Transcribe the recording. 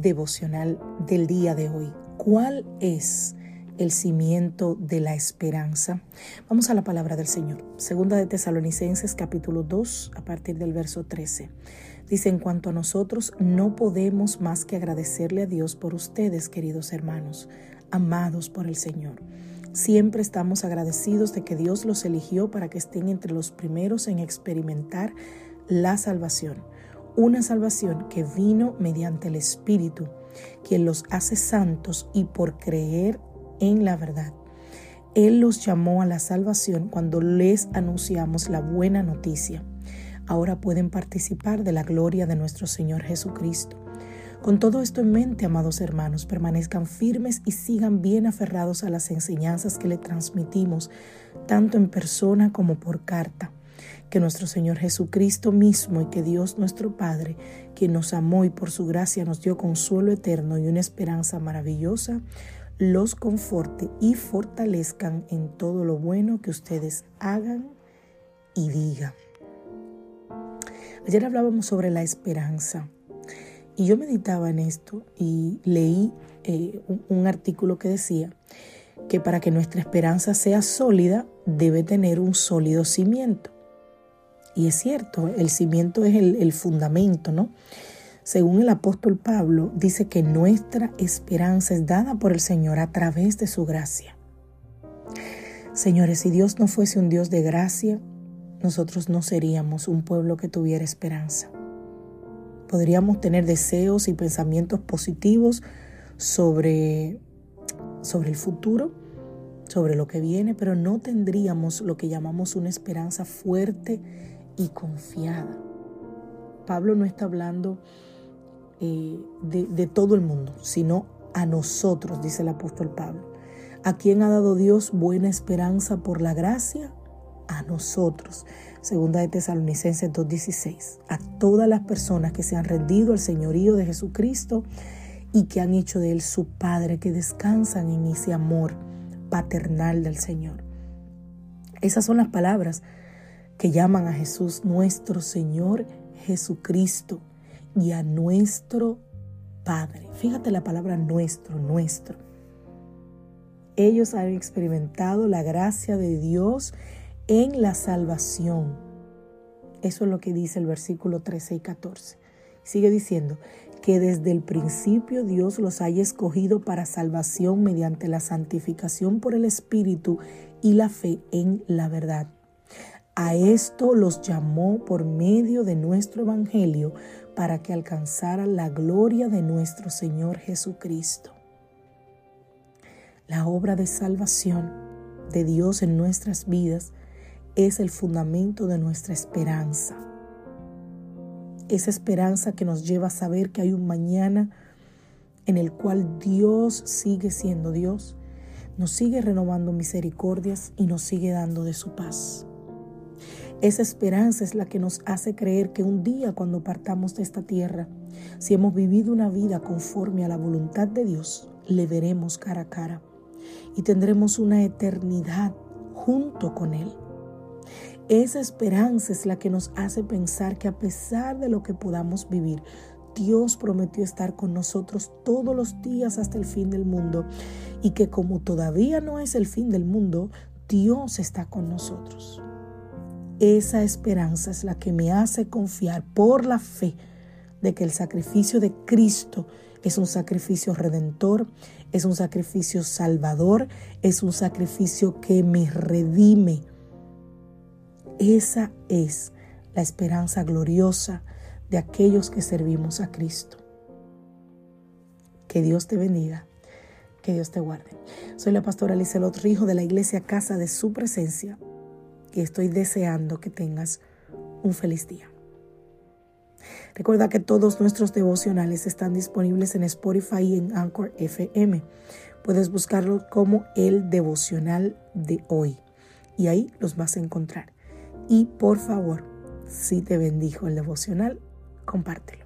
Devocional del día de hoy. ¿Cuál es el cimiento de la esperanza? Vamos a la palabra del Señor. Segunda de Tesalonicenses capítulo 2 a partir del verso 13. Dice, en cuanto a nosotros, no podemos más que agradecerle a Dios por ustedes, queridos hermanos, amados por el Señor. Siempre estamos agradecidos de que Dios los eligió para que estén entre los primeros en experimentar la salvación una salvación que vino mediante el Espíritu, quien los hace santos y por creer en la verdad. Él los llamó a la salvación cuando les anunciamos la buena noticia. Ahora pueden participar de la gloria de nuestro Señor Jesucristo. Con todo esto en mente, amados hermanos, permanezcan firmes y sigan bien aferrados a las enseñanzas que le transmitimos, tanto en persona como por carta que nuestro Señor Jesucristo mismo y que Dios nuestro Padre, quien nos amó y por su gracia nos dio consuelo eterno y una esperanza maravillosa, los conforte y fortalezcan en todo lo bueno que ustedes hagan y digan. Ayer hablábamos sobre la esperanza y yo meditaba en esto y leí eh, un artículo que decía que para que nuestra esperanza sea sólida debe tener un sólido cimiento. Y es cierto, el cimiento es el, fundamento, ¿no? Según el apóstol Pablo, dice que nuestra esperanza es dada por el Señor a través de su gracia. Señores, si Dios no fuese un Dios de gracia, nosotros no seríamos un pueblo que tuviera esperanza. Podríamos tener deseos y pensamientos positivos sobre, sobre el futuro, sobre lo que viene, pero no tendríamos lo que llamamos una esperanza fuerte y confiada. Pablo no está hablando eh, de, de todo el mundo, sino a nosotros, dice el apóstol Pablo. ¿A quién ha dado Dios buena esperanza por la gracia? A nosotros. Segunda de Tesalonicenses 2.16. A todas las personas que se han rendido al señorío de Jesucristo y que han hecho de Él su Padre, que descansan en ese amor paternal del Señor. Esas son las palabras que llaman a Jesús nuestro Señor Jesucristo y a nuestro Padre. Fíjate la palabra nuestro, nuestro. Ellos han experimentado la gracia de Dios en la salvación. Eso es lo que dice el versículo 13 y 14. Sigue diciendo que desde el principio Dios los haya escogido para salvación mediante la santificación por el Espíritu y la fe en la verdad a esto los llamó por medio de nuestro Evangelio para que alcanzaran la gloria de nuestro Señor Jesucristo. La obra de salvación de Dios en nuestras vidas es el fundamento de nuestra esperanza. Esa esperanza que nos lleva a saber que hay un mañana en el cual Dios sigue siendo Dios, nos sigue renovando misericordias y nos sigue dando de su paz. Esa esperanza es la que nos hace creer que un día cuando partamos de esta tierra, si hemos vivido una vida conforme a la voluntad de Dios, le veremos cara a cara y tendremos una eternidad junto con Él. Esa esperanza es la que nos hace pensar que a pesar de lo que podamos vivir, Dios prometió estar con nosotros todos los días hasta el fin del mundo y que como todavía no es el fin del mundo, Dios está con nosotros. Esa esperanza es la que me hace confiar por la fe de que el sacrificio de Cristo es un sacrificio redentor, es un sacrificio salvador, es un sacrificio que me redime. Esa es la esperanza gloriosa de aquellos que servimos a Cristo. Que Dios te bendiga, que Dios te guarde. Soy la pastora Lizelot Rijo de la iglesia Casa de Su Presencia y estoy deseando que tengas un feliz día. Recuerda que todos nuestros devocionales están disponibles en Spotify y en Anchor FM. Puedes buscarlo como el devocional de hoy y ahí los vas a encontrar. Y por favor, si te bendijo el devocional, compártelo.